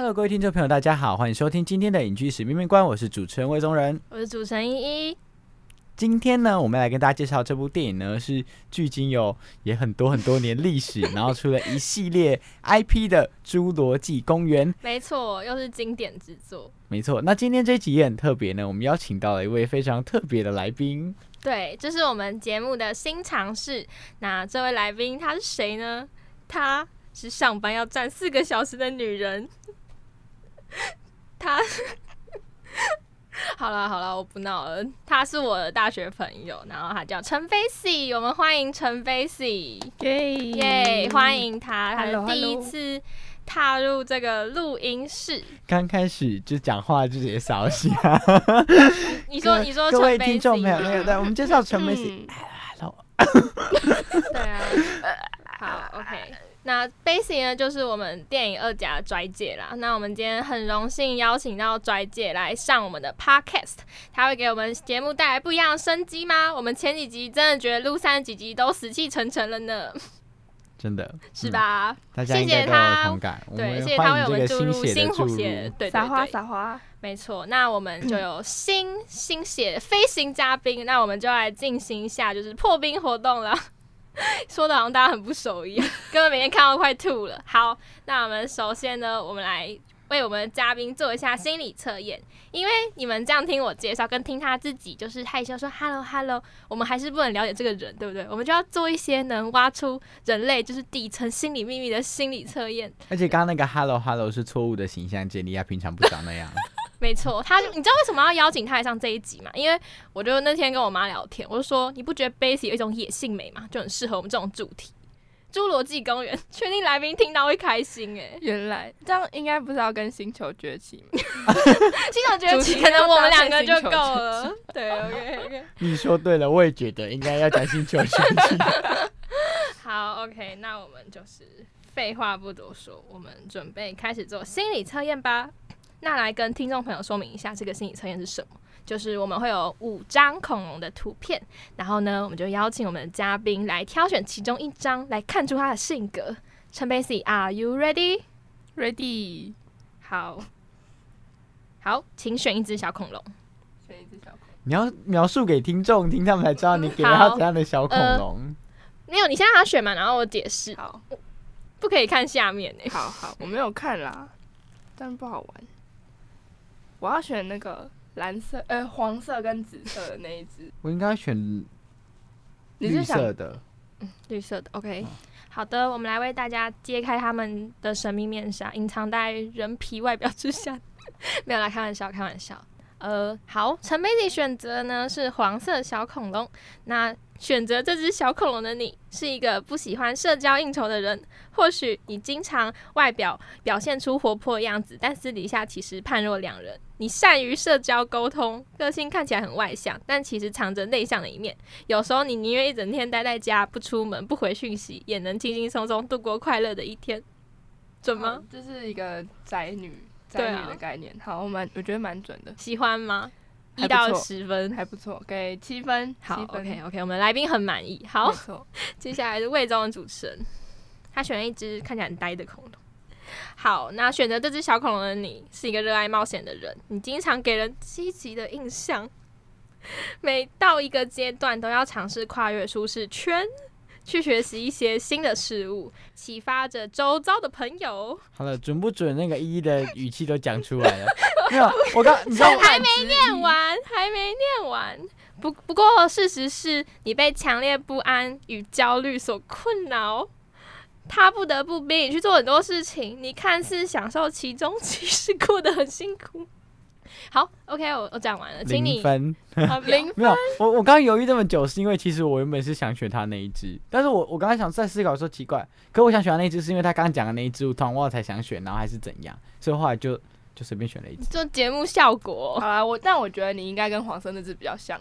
Hello，各位听众朋友，大家好，欢迎收听今天的影剧史面面观，我是主持人魏宗仁，我是主持人依依。今天呢，我们来跟大家介绍这部电影呢，是距今有也很多很多年历史，然后出了一系列 IP 的《侏罗纪公园》。没错，又是经典之作。没错，那今天这集也很特别呢，我们邀请到了一位非常特别的来宾。对，这是我们节目的新尝试。那这位来宾他是谁呢？她是上班要站四个小时的女人。他好了好了，我不闹了。他是我的大学朋友，然后他叫陈飞喜，我们欢迎陈飞喜，耶耶！欢迎他，他是第一次踏入这个录音室。刚开始就讲话就直接扫兴。你说你说，各位听众没有没有，对，我们介绍陈飞喜。Hello。对啊，好，OK。那 Basic 呢，就是我们电影二甲拽姐啦。那我们今天很荣幸邀请到拽姐来上我们的 Podcast，她会给我们节目带来不一样的生机吗？我们前几集真的觉得录三几集都死气沉沉了呢，真的 是吧？大家谢谢他，对，谢谢他为我们注入新火血，对撒花撒花，没错。那我们就有新新血飞行嘉宾，那我们就来进行一下就是破冰活动了。说的好像大家很不熟一样，根本每天看到快吐了。好，那我们首先呢，我们来为我们的嘉宾做一下心理测验。因为你们这样听我介绍，跟听他自己就是害羞说 “hello hello”，我们还是不能了解这个人，对不对？我们就要做一些能挖出人类就是底层心理秘密的心理测验。而且刚刚那个 “hello hello” 是错误的形象建立，他平常不长那样。没错，他你知道为什么要邀请他来上这一集吗？因为我就那天跟我妈聊天，我就说你不觉得 Basic 有一种野性美吗？就很适合我们这种主题《侏罗纪公园》。确定来宾听到会开心哎！原来这样应该不是要跟星球崛起吗？星球崛起可能我们两个就够了。对，OK OK。你说对了，我也觉得应该要讲星球崛起。好，OK，那我们就是废话不多说，我们准备开始做心理测验吧。那来跟听众朋友说明一下，这个心理测验是什么？就是我们会有五张恐龙的图片，然后呢，我们就邀请我们的嘉宾来挑选其中一张，来看出他的性格。陈贝西，Are you ready? Ready？好，好，请选一只小恐龙。选一只小恐龙。你要描述给听众听，他们才知道你给了他怎样的小恐龙。没有，你先让他选嘛，然后我解释。好，不可以看下面呢。好好，我没有看啦，但不好玩。我要选那个蓝色、呃黄色跟紫色的那一只。我应该选绿色的。嗯，绿色的。OK，好的，我们来为大家揭开他们的神秘面纱，隐藏在人皮外表之下。没有啦，开玩笑，开玩笑。呃，好，陈美丽选择呢是黄色小恐龙。那选择这只小恐龙的你，是一个不喜欢社交应酬的人。或许你经常外表表现出活泼的样子，但私底下其实判若两人。你善于社交沟通，个性看起来很外向，但其实藏着内向的一面。有时候你宁愿一整天待在家，不出门，不回讯息，也能轻轻松松度过快乐的一天。准吗？这是一个宅女宅女的概念。好，我蛮我觉得蛮准的。喜欢吗？一到十分还不错，给七分。好，OK OK，我们来宾很满意。好，接下来是魏忠的主持人，他选了一只看起来很呆的恐龙。好，那选择这只小恐龙的你是一个热爱冒险的人，你经常给人积极的印象，每到一个阶段都要尝试跨越舒适圈，去学习一些新的事物，启发着周遭的朋友。好了，准不准？那个一一的语气都讲出来了。没有，我刚你知道还没念完，还没念完。不不过，事实是你被强烈不安与焦虑所困扰，他不得不逼你去做很多事情。你看似享受其中，其实过得很辛苦。好，OK，我我讲完了，请你零分。好 零没有，我我刚刚犹豫这么久，是因为其实我原本是想选他那一只，但是我我刚刚想在思考说奇怪，可我想选他那一只，是因为他刚刚讲的那一只，我突然忘了才想选，然后还是怎样，所以后来就就随便选了一只。就节目效果好。啦，我但我觉得你应该跟黄色那只比较像。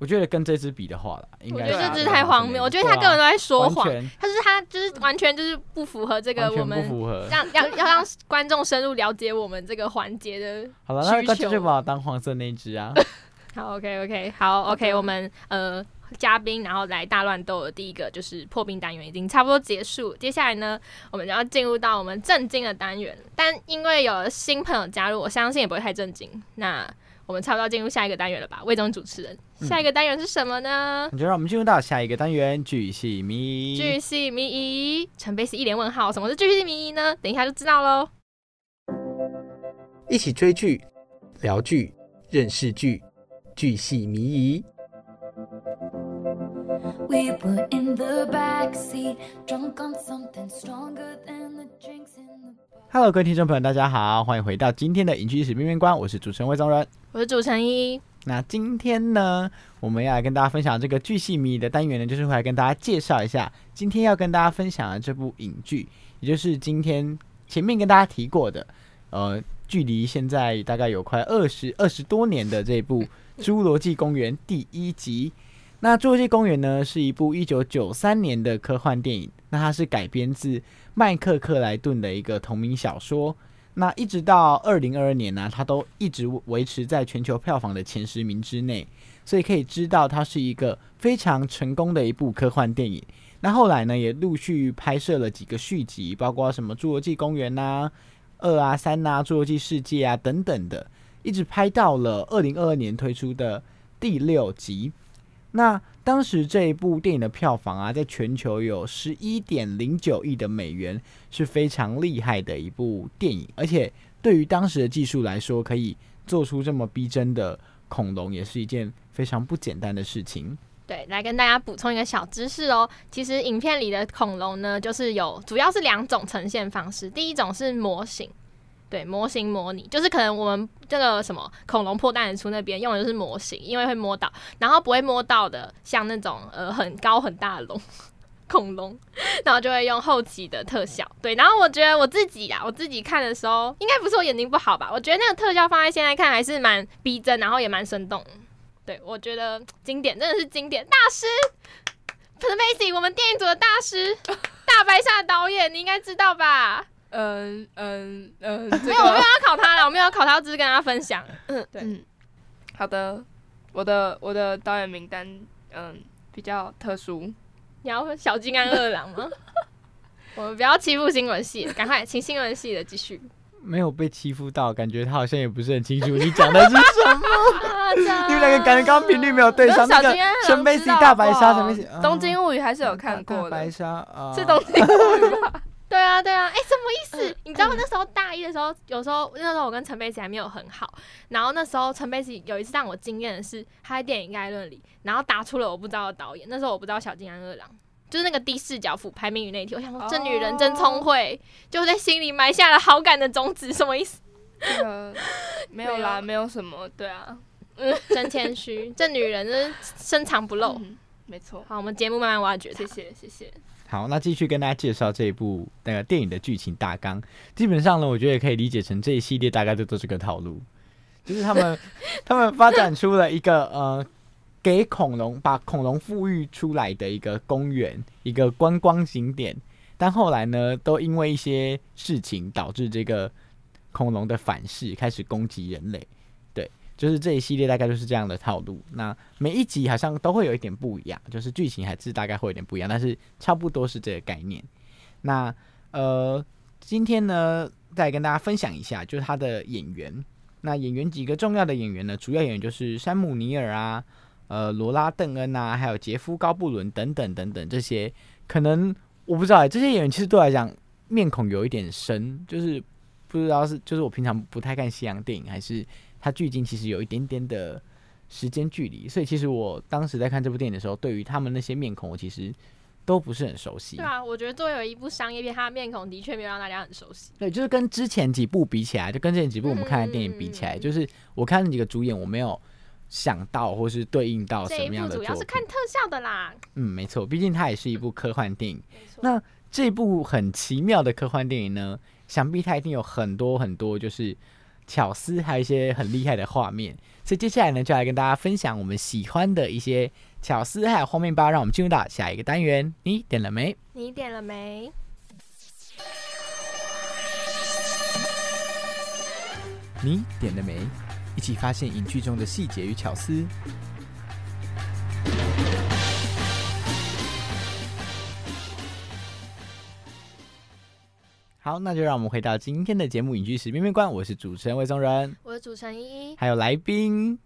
我觉得跟这只比的话啦，应该我觉得这只太荒谬，我觉得他根本都在说谎，他是他就是完全就是不符合这个我们符合。让要要让观众深入了解我们这个环节的 好了，那需那就求把我当黄色那一只啊。好，OK OK，好，OK，我们呃嘉宾，然后来大乱斗的第一个就是破冰单元已经差不多结束，接下来呢，我们就要进入到我们震惊的单元。但因为有了新朋友加入，我相信也不会太震惊。那我们差不多要进入下一个单元了吧？魏总主持人，嗯下一个单元是什么呢？那就让我们进入到下一个单元——巨细迷。巨细迷疑，陈贝斯一脸问号，什么是巨细迷疑呢？等一下就知道喽。一起追剧、聊剧、认识剧，剧系迷疑。We were in the backseat, drunk on something stronger than Hello，各位听众朋友，大家好，欢迎回到今天的影剧史面面观，我是主持人魏宗仁。我是主持人一，那今天呢，我们要来跟大家分享这个巨细迷的单元呢，就是会来跟大家介绍一下今天要跟大家分享的这部影剧，也就是今天前面跟大家提过的，呃，距离现在大概有快二十二十多年的这部《侏罗纪公园》第一集。那《侏罗纪公园》呢，是一部一九九三年的科幻电影，那它是改编自麦克克莱顿的一个同名小说。那一直到二零二二年呢、它都一直维持在全球票房的前十名之内，所以可以知道它是一个非常成功的一部科幻电影。那后来呢，也陆续拍摄了几个续集，包括什么《侏罗纪公园》呐、二啊、三啊、《侏罗纪世界》啊等等的，一直拍到了二零二二年推出的第六集。那当时这一部电影的票房啊，在全球有十一点零九亿的美元，是非常厉害的一部电影。而且对于当时的技术来说，可以做出这么逼真的恐龙，也是一件非常不简单的事情。对，来跟大家补充一个小知识哦。其实影片里的恐龙呢，就是有主要是两种呈现方式。第一种是模型，对，模型模拟，就是可能我们这个什么恐龙破蛋出那边用的就是模型，因为会摸到，然后不会摸到的，像那种呃很高很大的龙。恐龙，然后就会用后期的特效，对，然后我觉得我自己啊，我自己看的时候，应该不是我眼睛不好吧？我觉得那个特效放在现在看还是蛮逼真，然后也蛮生动。对，我觉得经典，真的是经典大师 p e r m a c 我们电影组的大师，大白鲨导演，你应该知道吧？嗯嗯嗯，没有，我没有要考他了，我没有要考他，我只是跟大家分享。嗯对嗯，好的，我的我的导演名单嗯比较特殊，你要小金安二郎吗？我们不要欺负新闻系，赶快请新闻系的继续。没有被欺负到，感觉他好像也不是很清楚你讲的是什么。你们两个感觉刚刚频率没有对上。那个陈贝西大白鲨，好不好陈贝西东京物语还是有看大过的，白鲨啊，是东京物语吧？对啊，对啊，哎、什么意思？你知道那时候大一的时候，有时候那时候我跟陈佩琪还没有很好，然后那时候陈佩琪有一次让我惊艳的是，他在电影概论里，然后答出了我不知道的导演。那时候我不知道小金安二郎，就是那个低视角俯拍命运那一题，我想说这女人真聪慧，就在心里埋下了好感的种子，什么意思？这个没有啦，没有什么，对啊，嗯 真谦虚，这女人真深藏不露。嗯，没错，好，我们节目慢慢挖掘谢。谢谢谢，好，那继续跟大家介绍这一部那个电影的剧情大纲。基本上呢，我觉得也可以理解成这一系列大概都都是个套路，就是他们 他们发展出了一个呃，给恐龙把恐龙富裕出来的一个公园，一个观光景点。但后来呢，都因为一些事情导致这个恐龙的反噬，开始攻击人类。就是这一系列大概就是这样的套路。那每一集好像都会有一点不一样，就是剧情还是大概会有点不一样，但是差不多是这个概念。那呃，今天呢，再跟大家分享一下，就是他的演员。那演员几个重要的演员呢，主要演员就是山姆尼尔啊，呃，罗拉邓恩啊，还有杰夫高布伦等等等等这些，可能我不知道哎、这些演员其实对我来讲面孔有一点深，就是不知道是就是我平常不太看西洋电影，还是它距今其实有一点点的时间距离，所以其实我当时在看这部电影的时候，对于他们那些面孔，我其实都不是很熟悉。对啊，我觉得作为一部商业片，他的面孔的确没有让大家很熟悉。对，就是跟之前几部比起来，就跟之前几部我们看的电影比起来，嗯就是我看那几个主演，我没有想到或是对应到什么样的主。要是看特效的啦，嗯，没错，毕竟它也是一部科幻电影。那这部很奇妙的科幻电影呢，想必它一定有很多很多就是巧思，还有一些很厉害的画面。所以接下来呢，就来跟大家分享我们喜欢的一些巧思还有画面吧。让我们进入到下一个单元，你点了没？你点了没？你点了没？一起发现影剧中的细节与巧思。好，那就让我们回到今天的节目《影剧史面面观》，我是主持人魏宗仁，我是主持人依依，还有来宾。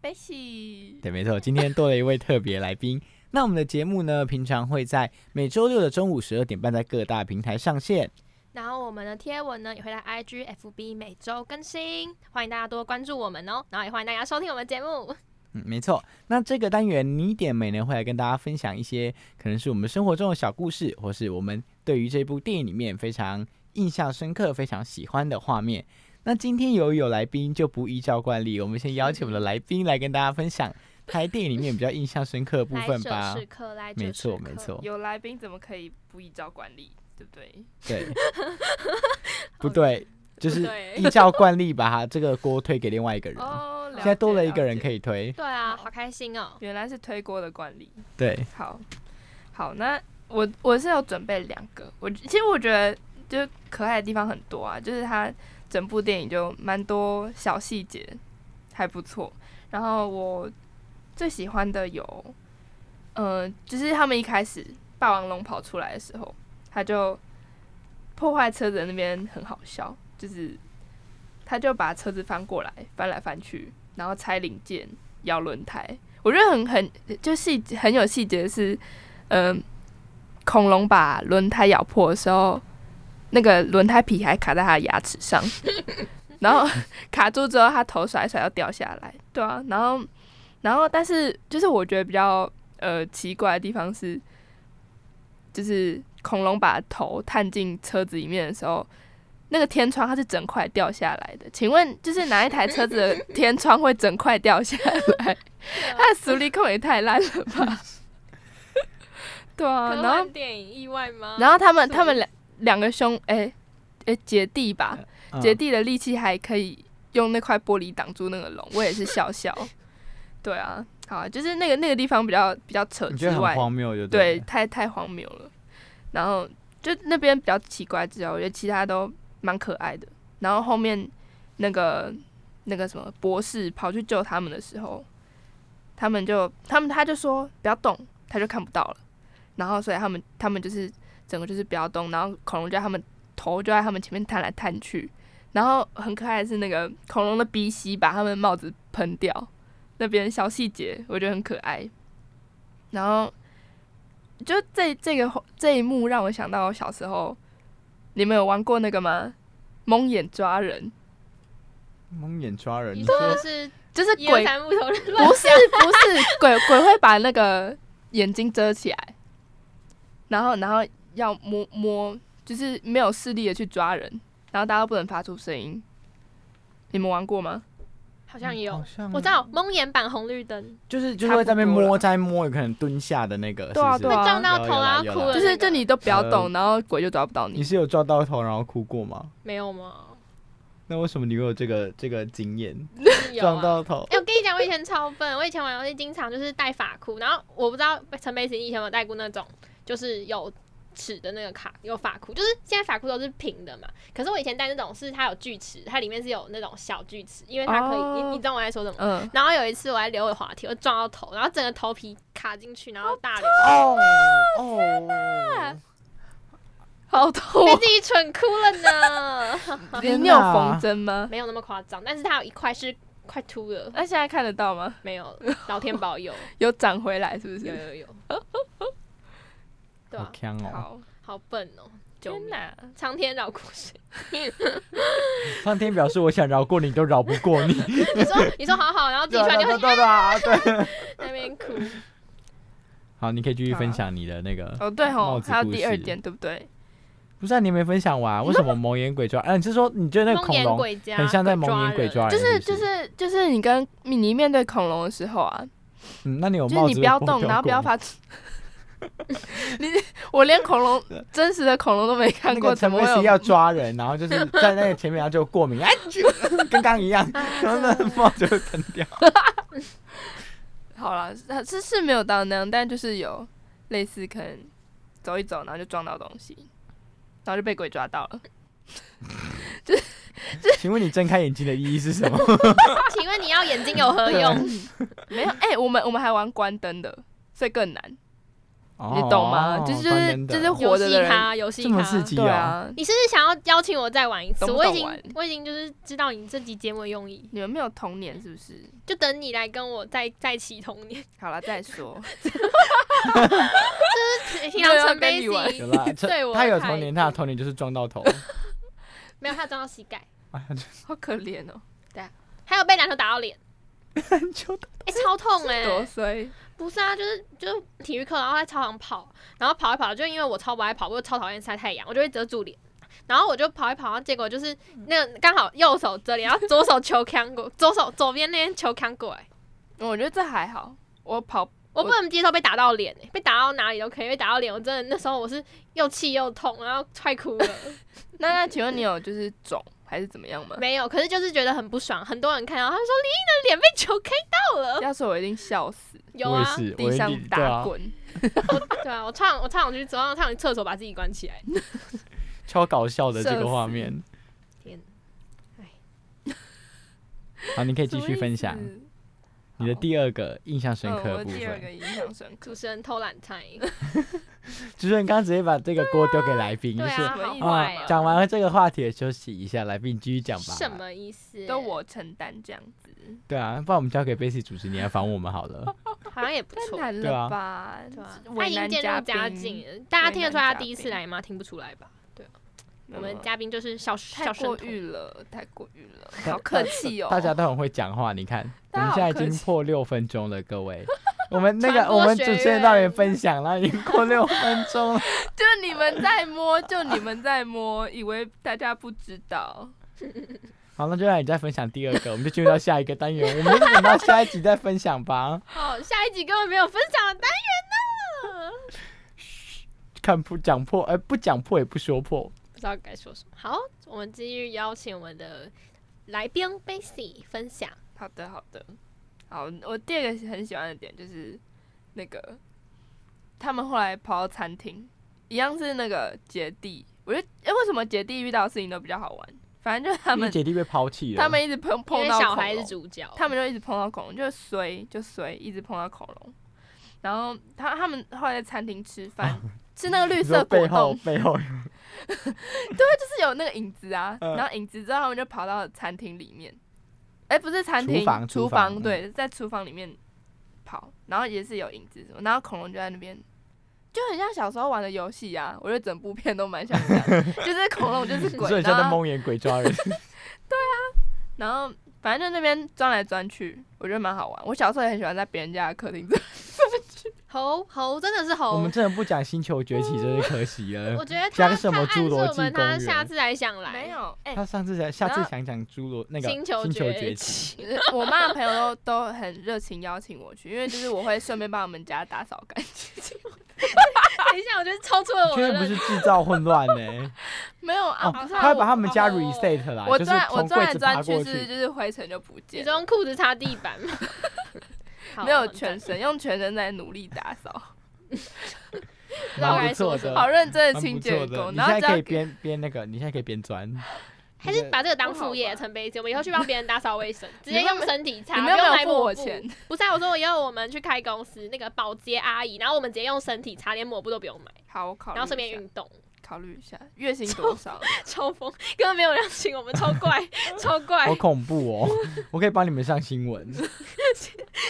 贝西，对，没错，今天多了一位特别来宾。那我们的节目呢，平常会在每周六的中午十二点半在各大平台上线。然后我们的贴文呢也会在 IG、FB 每周更新，欢迎大家多关注我们哦。然后也欢迎大家收听我们的节目。嗯，没错。那这个单元你点美呢，会来跟大家分享一些可能是我们生活中的小故事，或是我们对于这部电影里面非常印象深刻、非常喜欢的画面。那今天由于有来宾，就不依照惯例，我们先邀请我们的来宾来跟大家分享 他在电影里面比较印象深刻的部来者分吧。是客，来者没错，没错，有来宾怎么可以不依照惯例，对不对？对，不对，就是依照惯例把他这个锅推给另外一个人。哦，现在多了一个人可，以推，对啊，好开心哦。原来是推锅的惯例。对，好，好，那我我是有准备两个，我其实我觉得就是可爱的地方很多啊，就是它整部电影就蛮多小细节，还不错。然后我最喜欢的有，呃，就是他们一开始霸王龙跑出来的时候，他就破坏车子那边很好笑，就是他就把车子翻过来，翻来翻去，然后拆零件、咬轮胎。我觉得很很就细很有细节是，嗯、恐龙把轮胎咬破的时候，那个轮胎皮还卡在他的牙齿上，然后 卡住之后，他头甩一甩要掉下来，对啊，然后然后但是就是我觉得比较呃奇怪的地方是，就是恐龙把头探进车子里面的时候。那个天窗它是整块掉下来的，请问就是哪一台车子的天窗会整块掉下来？它的实力控也太烂了吧？对啊，科然后电影意外吗？然后他们他们两两个兄哎哎姐弟吧，嗯姐弟的力气还可以用那块玻璃挡住那个龙，我也是笑笑。对啊，好啊，就是那个那个地方比较比较扯之外，荒谬就对，了太太荒谬了。然后就那边比较奇怪之外，我觉得其他都蛮可爱的。然后后面那个那个什么博士跑去救他们的时候，他们就他们他就说不要动，他就看不到了。然后所以他们他们就是整个就是不要动，然后恐龙就在他们头就在他们前面探来探去。然后很可爱的是那个恐龙的鼻息把他们帽子喷掉，那边小细节我觉得很可爱。然后就这这个这一幕让我想到我小时候，你们有玩过那个吗？蒙眼抓人，蒙眼抓人，你你说说的是就是鬼，三木头人不是不是鬼鬼会把那个眼睛遮起来，然后然后要摸摸，就是没有视力的去抓人，然后大家都不能发出声音。你们玩过吗？好像有好，像我知道蒙眼版红绿灯，就是就是会在那边差不多摸，在摸，有可能蹲下的那个，是不对啊对啊会撞到头有有啦有啦然后哭的，就是就你都不要动，呃然后鬼就抓不到你。你是有撞到头然后哭过吗？没有吗？那为什么你会有这个这个经验？有啊。撞到头哎、我跟你讲，我以前超笨，我以前玩游戏经常就是戴发箍，然后我不知道陈佩琪以前有没有带过那种，就是有齿的那个卡，有发箍，就是现在发箍都是平的嘛，可是我以前戴那种是它有锯齿，它里面是有那种小锯齿，因为它可以，哦你你懂我在说什么？嗯，然后有一次我在溜滑梯，我撞到头，然后整个头皮卡进去，然后大流，哦哦，好痛被！自己蠢哭了呢。你有哪缝针吗？没有那么夸张，但是它有一块是快秃了，那现在看得到吗？没有，老天保佑，有长回来是不是有是？有有，对啊，好强哦！好，好笨哦。天哪！苍天饶过谁？苍天表示我想饶过你，都饶不过你。你说你说好好，然后自己对突然就对对对啊对。那边哭。好，你可以继续分享你的那个。哦，对哦，还有第二点，对不对？不是啊，你没分享完，为什么蒙眼鬼抓？嗯、你是说你觉得那个恐龙很像在蒙眼鬼抓人？就是就是是就是你跟你面对恐龙的时候啊，嗯，那你有就是你不要动，然后不要发出。你我连恐龙 真实的恐龙都没看过，那个陈怎么会有佩斯要 抓人，然后就是在那个前面，然后就过敏，哎，啾跟刚刚一样，然后那帽子就喷掉。好了，是是是没有到那样，但就是有类似可能走一走，然后就撞到东西，然后就被鬼抓到了。就是请问你睁开眼睛的意义是什么？请问你要眼睛有何用？没有，哎、我们我们还玩关灯的，所以更难，你你懂吗？就是就是就是活的人，戏咖，游戏这么刺激哦！对啊，你是不是想要邀请我再玩一次？我已经我已经就是知道你这集节目的用意，你们没有童年是不是？就等你来跟我再再起童年。好了再说，平常陈跟你杯玩子有啦，对我他有童年，他的童年就是撞到头。没有，他撞到膝盖，好可怜哦，对啊还有被篮球打到脸，就 哎、超痛 哎、多衰，不是啊，就是就是体育课，然后在操场跑，然后跑一跑，就因为我超不爱跑，步超讨厌晒太阳，我就会遮住脸。然后我就跑一跑，然后结果就是那个刚好右手遮脸，然后左手球扛过，左手左边那边球扛过来，我觉得这还好，我跑我不能接受被打到脸、欸，被打到哪里都可以，被打到脸，我真的那时候我是又气又痛，然后快哭了。那那请问你有就是肿还是怎么样吗？没有，可是就是觉得很不爽，很多人看到他们说林毅的脸被球 K 到了，要是我一定笑死，有啊，地上一定打啊，滚，对啊，我唱我唱我去，走到唱去厕所把自己关起来，超搞笑的这个画面。天，好，你可以继续分享你的第二个印象深嗯，刻的部我第二个分。印象深刻，主持人偷懒菜，主持人刚刚直接把这个锅丢给来宾，就是对啊，好什么意思坏哦，讲完了这个话题，休息一下，来宾继续讲吧。什？么意思？都我承担这样子，对啊，不然我们交给 Basic 主持，你来访我们好了。好像也不错，太难对吧？对啊，他已经渐入佳境了，大家听得出来他第一次来吗？听不出来吧？我们嗯嘉宾就是小太过誉了，太过誉了，大好客气哦。大家都很会讲话，你看，我大家们现在已经破六分钟了，各位。我们那个我们主学持人到底分享了，已经过六分钟了。就你们在摸，就你们在摸，以为大家不知道。好，那就让你再分享第二个，我们就进入到下一个单元，我们就等到下一集再分享吧。好，下一集根本没有分享的单元呢，看破讲破，哎、不讲破也不说破。不知道该说什么。好，我们继续邀请我们的来宾 Bessy 分享。好的，好的，好。我第二个很喜欢的点就是那个他们后来跑到餐厅，一样是那个姐弟。我觉得，哎、为什么姐弟遇到的事情都比较好玩？反正就是他们，姐弟被抛弃了，他们一直碰碰到小孩是龙主角，他们就一直碰到恐龙，就衰就衰，一直碰到恐龙。然后他他们后来在餐厅吃饭，吃那个绿色果背后冻，背后 就是有那个影子啊。嗯然后影子之后，他们就跑到餐厅里面，哎、不是餐厅，厨房厨房嗯对，在厨房里面跑，然后也是有影子什么，然后恐龙就在那边。就很像小时候玩的游戏啊，我觉得整部片都蛮像这样，就是恐龙就是鬼，你说你像在然后蒙眼鬼抓人，对啊然后反正就那边钻来钻去，我觉得蛮好玩。我小时候也很喜欢在别人家的客厅钻。猴猴真的是猴我们。真的不讲星球崛起，真是可惜了我。觉得他讲什么侏罗纪我们他下次还想来，没有，哎、他上次想下次想讲侏罗那个星球球崛起，起。我妈的朋友都都很热情邀请我去，因为就是我会顺便帮我们家打扫干净。等一下，我觉得超出了我确的认定不是制造混乱呢？没有啊，哦，不是他会把他们家哦 reset 啦，就是我钻我从柜子钻来钻爬过去。是就是灰尘就不见了，说用裤子擦地板吗？好没有全身，用全身在努力打扫，不知道该说什么好认真的清洁不错的，工。你现在可以边边那个，你现在可以边钻。还是把这个当副业，陈杯子，我们以后去帮别人打扫卫生，直接用身体擦，不用来抹布我钱？不是啊，我说我以后我们去开公司，那个保洁阿姨，然后我们直接用身体擦，连抹布都不用买，好，我考虑然后顺便运动，考虑一下，月薪多少？超疯，根本没有人请我们，超怪，超怪好，恐怖哦！我可以帮你们上新闻，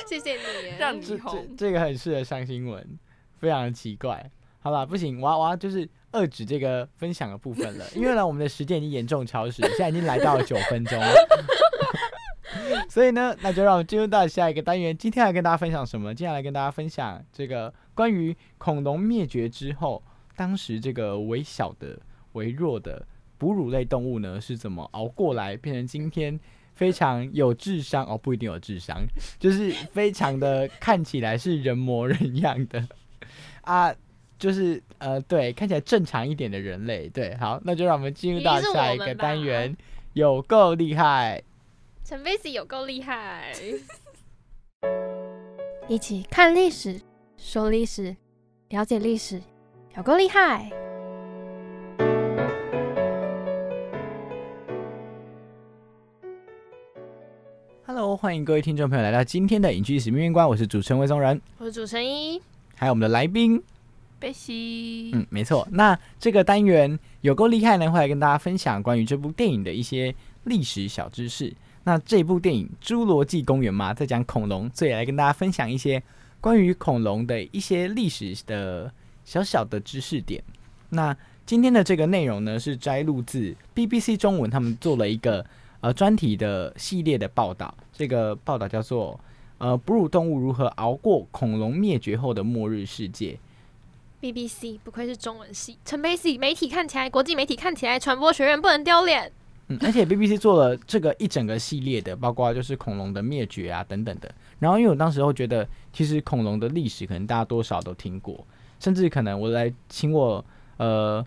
谢谢你，让你红。这个很适合上新闻，非常的奇怪。好了，不行，我要我要就是遏制这个分享的部分了，因为呢，我们的时间已经严重超时，现在已经来到了九分钟了。所以呢，那就让我们进入到下一个单元。今天来跟大家分享什么？接下来跟大家分享这个关于恐龙灭绝之后，当时这个微小的、微弱的哺乳类动物呢是怎么熬过来，变成今天非常有智商哦，不一定有智商，就是非常的看起来是人模人样的 啊，就是呃，对，看起来正常一点的人类。对，好，那就让我们进入到下一个单元，有够厉害。陈飞斯有够厉害，一起看历史，说历史，了解历史，有够厉害。Hello，欢迎各位听众朋友来到今天的影剧史命运观，我是主持人魏宗仁，我是主持人一，还有我们的来宾，贝西，嗯，没错。那这个单元有够厉害呢，会来跟大家分享关于这部电影的一些历史小知识。那这部电影《侏罗纪公园》嘛，在讲恐龙，所以来跟大家分享一些关于恐龙的一些历史的小小的知识点。那今天的这个内容呢，是摘录自 BBC 中文他们做了一个呃专题的系列的报道。这个报道叫做呃哺乳动物如何熬过恐龙灭绝后的末日世界。BBC 不愧是中文系，陈佩斯媒体看起来，国际媒体看起来，传播学院不能丢脸。嗯，而且 BBC 做了这个一整个系列的，包括就是恐龙的灭绝啊等等的。然后因为我当时候觉得，其实恐龙的历史可能大家多少都听过，甚至可能我来请我呃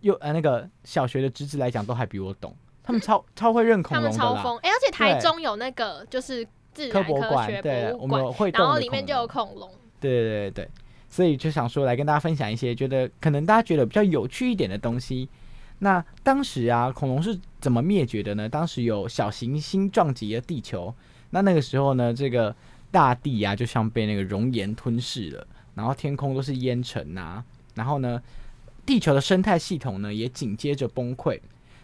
幼呃那个小学的侄子来讲，都还比我懂。他们超超会认恐龙的啦，超疯，哎、而且台中有那个就是自科然科学博馆对，博物馆，我们会然后里面就有恐龙恐龙。对对对对，所以就想说来跟大家分享一些觉得可能大家觉得比较有趣一点的东西。那当时啊，恐龙是怎么灭绝的呢？当时有小行星撞击了地球，那那个时候呢，这个大地啊就像被那个熔岩吞噬了，然后天空都是烟尘呐、然后呢，地球的生态系统呢也紧接着崩溃，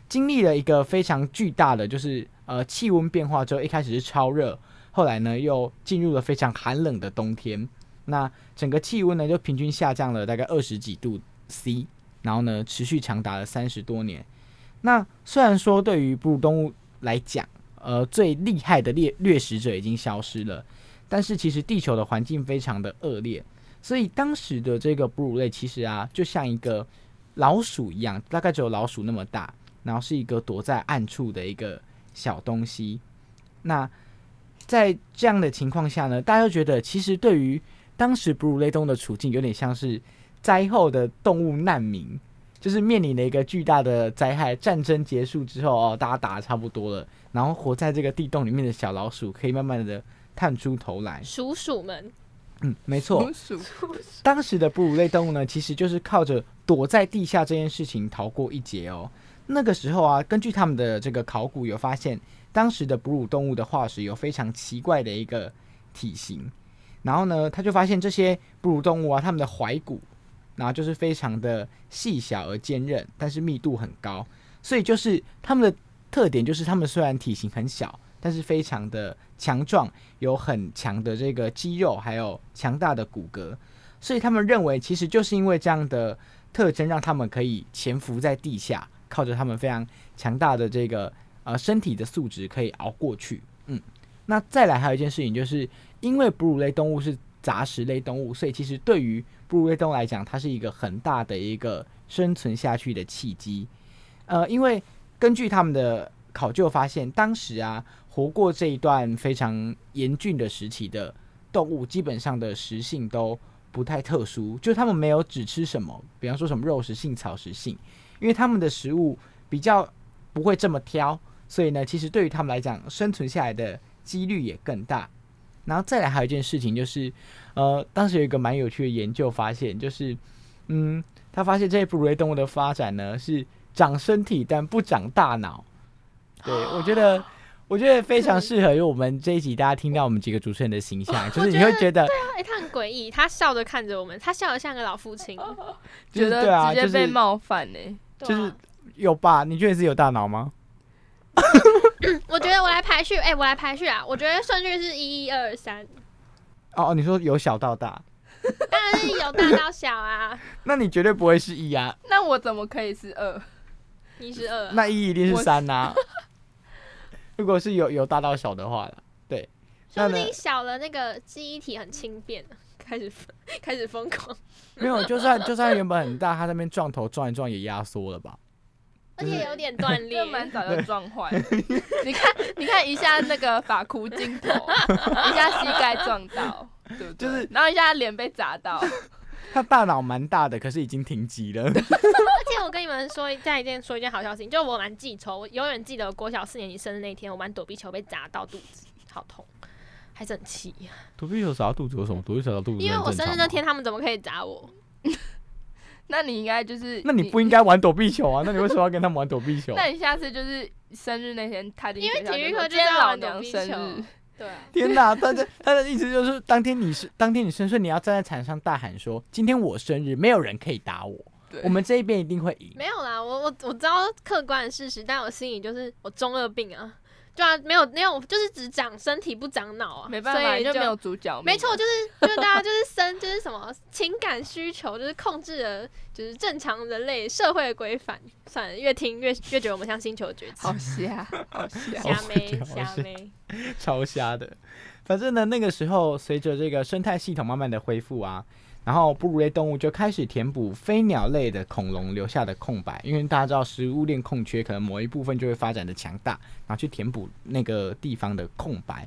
经历了一个非常巨大的就是呃气温变化之后，一开始是超热，后来呢又进入了非常寒冷的冬天，那整个气温呢就平均下降了大概二十几度 C，然后呢持续长达了三十多年。那虽然说对于哺乳动物来讲，呃最厉害的掠掠食者已经消失了，但是其实地球的环境非常的恶劣，所以当时的这个哺乳类其实啊就像一个老鼠一样，大概只有老鼠那么大，然后是一个躲在暗处的一个小东西。那在这样的情况下呢，大家就觉得其实对于当时哺乳类动物的处境，有点像是灾后的动物难民，就是面临了一个巨大的灾害，战争结束之后哦，大家打的差不多了，然后活在这个地洞里面的小老鼠可以慢慢的探出头来。鼠鼠们，嗯，没错，当时的哺乳类动物呢，其实就是靠着躲在地下这件事情逃过一劫哦。那个时候啊，根据他们的这个考古有发现，当时的哺乳动物的化石有非常奇怪的一个体型，然后呢，他就发现这些哺乳动物啊，它们的踝骨，然后就是非常的细小而坚韧，但是密度很高，所以就是它们的特点就是它们虽然体型很小，但是非常的强壮，有很强的这个肌肉，还有强大的骨骼，所以他们认为其实就是因为这样的特征，让他们可以潜伏在地下，靠着他们非常强大的这个呃身体的素质可以熬过去。嗯，那再来还有一件事情，就是因为哺乳类动物是杂食类动物，所以其实对于哺乳类动物来讲，它是一个很大的一个生存下去的契机。呃，因为根据他们的考究发现，当时啊，活过这一段非常严峻的时期的动物，基本上的食性都不太特殊，就是他们没有只吃什么，比方说什么肉食性、草食性，因为他们的食物比较不会这么挑，所以呢，其实对于他们来讲，生存下来的几率也更大。然后再来还有一件事情就是，呃，当时有一个蛮有趣的研究发现，就是，嗯，他发现这些哺乳类动物的发展呢是长身体但不长大脑。对我觉得，我觉得非常适合于我们这一集大家听到我们几个主持人的形象，就是你会觉得对啊，哎、他很诡异，他笑着看着我们，他笑得像个老父亲，觉得就是对啊，直接被冒犯呢、对就是啊有吧？你觉得是有大脑吗？我觉得我来排序，哎、我来排序啊，我觉得顺序是一一二三，哦，哦你说由小到大，当然是由大到小啊。那你绝对不会是一啊，那我怎么可以是二？你是二啊，那一一定是三呐、如果是有有大到小的话啦，对，说不定小了那个记忆体很轻便，开始疯开始疯狂，没有，就算就算原本很大，它那边撞头撞一撞也压缩了吧？而且有点断裂。蛮早就撞坏了。你看，你看一下那个法箍镜头，一下膝盖撞到，对不对？就是然后一下脸被砸到，它大脑蛮大的，可是已经停机了。而且我跟你们说，再一件说一件好笑的事情，就我蛮记仇，我永远记得我国小四年级生日那天，我玩躲避球被砸到肚子，好痛，还是很气。躲避球砸到肚子有什么？躲避球砸到肚子因为我生日那天，他们怎么可以砸我？那你应该就是，那你不应该玩躲避球啊？那你为什么要跟他们玩躲避球？那你下次就是生日那天踏进因为体育课就是老要玩躲生球日，。对啊，天哪！他的他的意思就是，当天你是 当天你生日，你要站在场上大喊说：“今天我生日，没有人可以打我，对我们这一边一定会赢。没有啦，我我我知道客观的事实，但我心里就是我中二病啊，对啊，没有没有，就是只长身体不长脑啊，没办法，所以就就没有主角。没错，就是就是大家就是生 就是什么情感需求，就是控制了就是正常人类社会的规范。算了，越听越越觉得我们像星球崛起，好瞎，好瞎。瞎妹瞎妹，超瞎的。反正呢，那个时候随着这个生态系统慢慢的恢复啊，然后哺乳类动物就开始填补飞鸟类的恐龙留下的空白，因为大家知道食物链空缺，可能某一部分就会发展的强大，然后去填补那个地方的空白。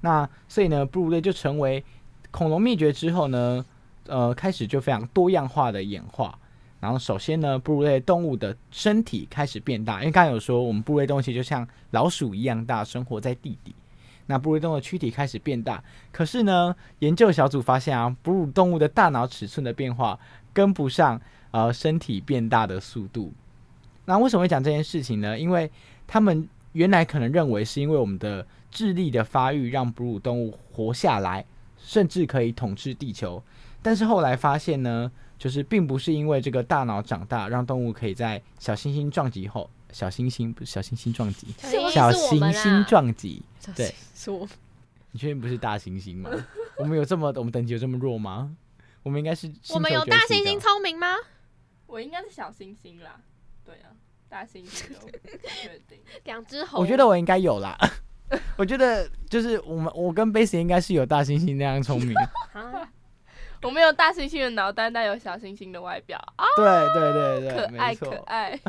那所以呢，哺乳类就成为恐龙灭绝之后呢，呃，开始就非常多样化的演化。然后首先呢，哺乳类动物的身体开始变大，因为刚才有说我们哺乳类动物其实就像老鼠一样大，生活在地底。那哺乳动物的躯体开始变大，可是呢，研究小组发现啊，哺乳动物的大脑尺寸的变化跟不上呃身体变大的速度。那为什么会讲这件事情呢？因为他们原来可能认为是因为我们的智力的发育让哺乳动物活下来，甚至可以统治地球。但是后来发现呢，就是并不是因为这个大脑长大让动物可以在小行星撞击后，小行星不是小行星撞击，小行星，撞击。对，是我你确定不是大猩猩吗？我们有这么我们等级有这么弱吗？我们应该是我们有大猩猩聪明吗？我应该是小猩猩啦，对啊，大猩猩确定。两只猴，我觉得我应该有啦。我觉得就是我们我跟 Base 应该是有大猩猩那样聪明。啊，我们有大猩猩的脑袋，但有小猩猩的外表啊，对对对对，可爱可错。爱。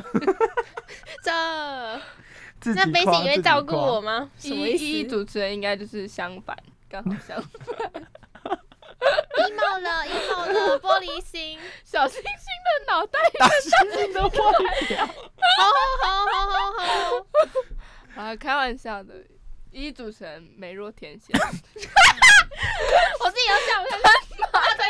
这 那 b a 夸 s 你会照顾我吗？什么一意思？一主持人应该就是相反，刚好相反。emo 了，emo 了，玻璃心，小猩猩的脑袋，大猩猩的外表。好好好好好好，啊，开玩笑的。一主持人美若天仙，我自己都笑不下去，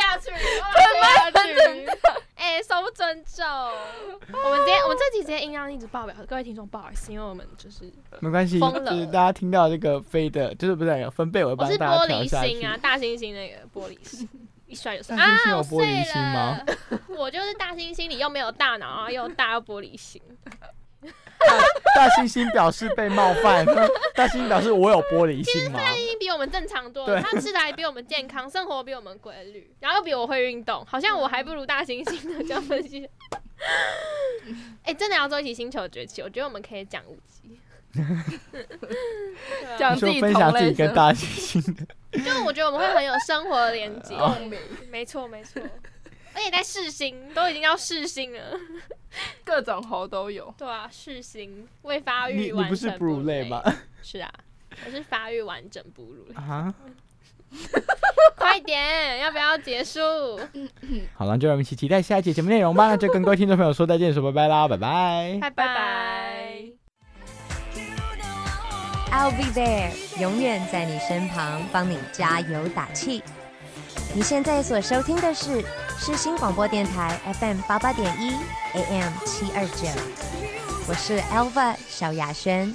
下去，我要推下去。哎，手不尊重。我们今天，我们这集直接音量一直爆表，各位听众不好意思，因为我们就是没关系，就是大家听到这个飞的，就是不是有分贝，我帮大家是玻璃调下去心。啊，大猩猩那个玻璃心，一摔就碎。大猩猩有啊，玻璃心吗我碎了？我就是大猩猩，你又没有大脑啊，又大又玻璃心。大猩猩表示被冒犯，大猩猩表示我有玻璃心吗？大猩猩比我们正常多了，他吃的还比我们健康，生活比我们规律，然后又比我会运动，好像我还不如大猩猩呢。这样分析，哎、真的要做一起星球崛起，我觉得我们可以讲五集。讲自己分享自己同类跟大猩猩的，就我觉得我们会很有生活的连接，哦共鸣，没错没错。而且在试新都已经要试新了，各种猴都有。对啊，试新未发育完你不是成哺乳类吗？？是啊，我是发育完整哺乳类。啊，快点，要不要结束？好了，就让我们一起期待下一节节目内容吧。那就跟各位听众朋友说再见，说拜拜啦，拜拜。拜拜拜。I'll be there，永远在你身旁，帮你加油打气。你现在所收听的是世新广播电台 FM 八八点一 AM 七二九，我是 Alva 小雅轩。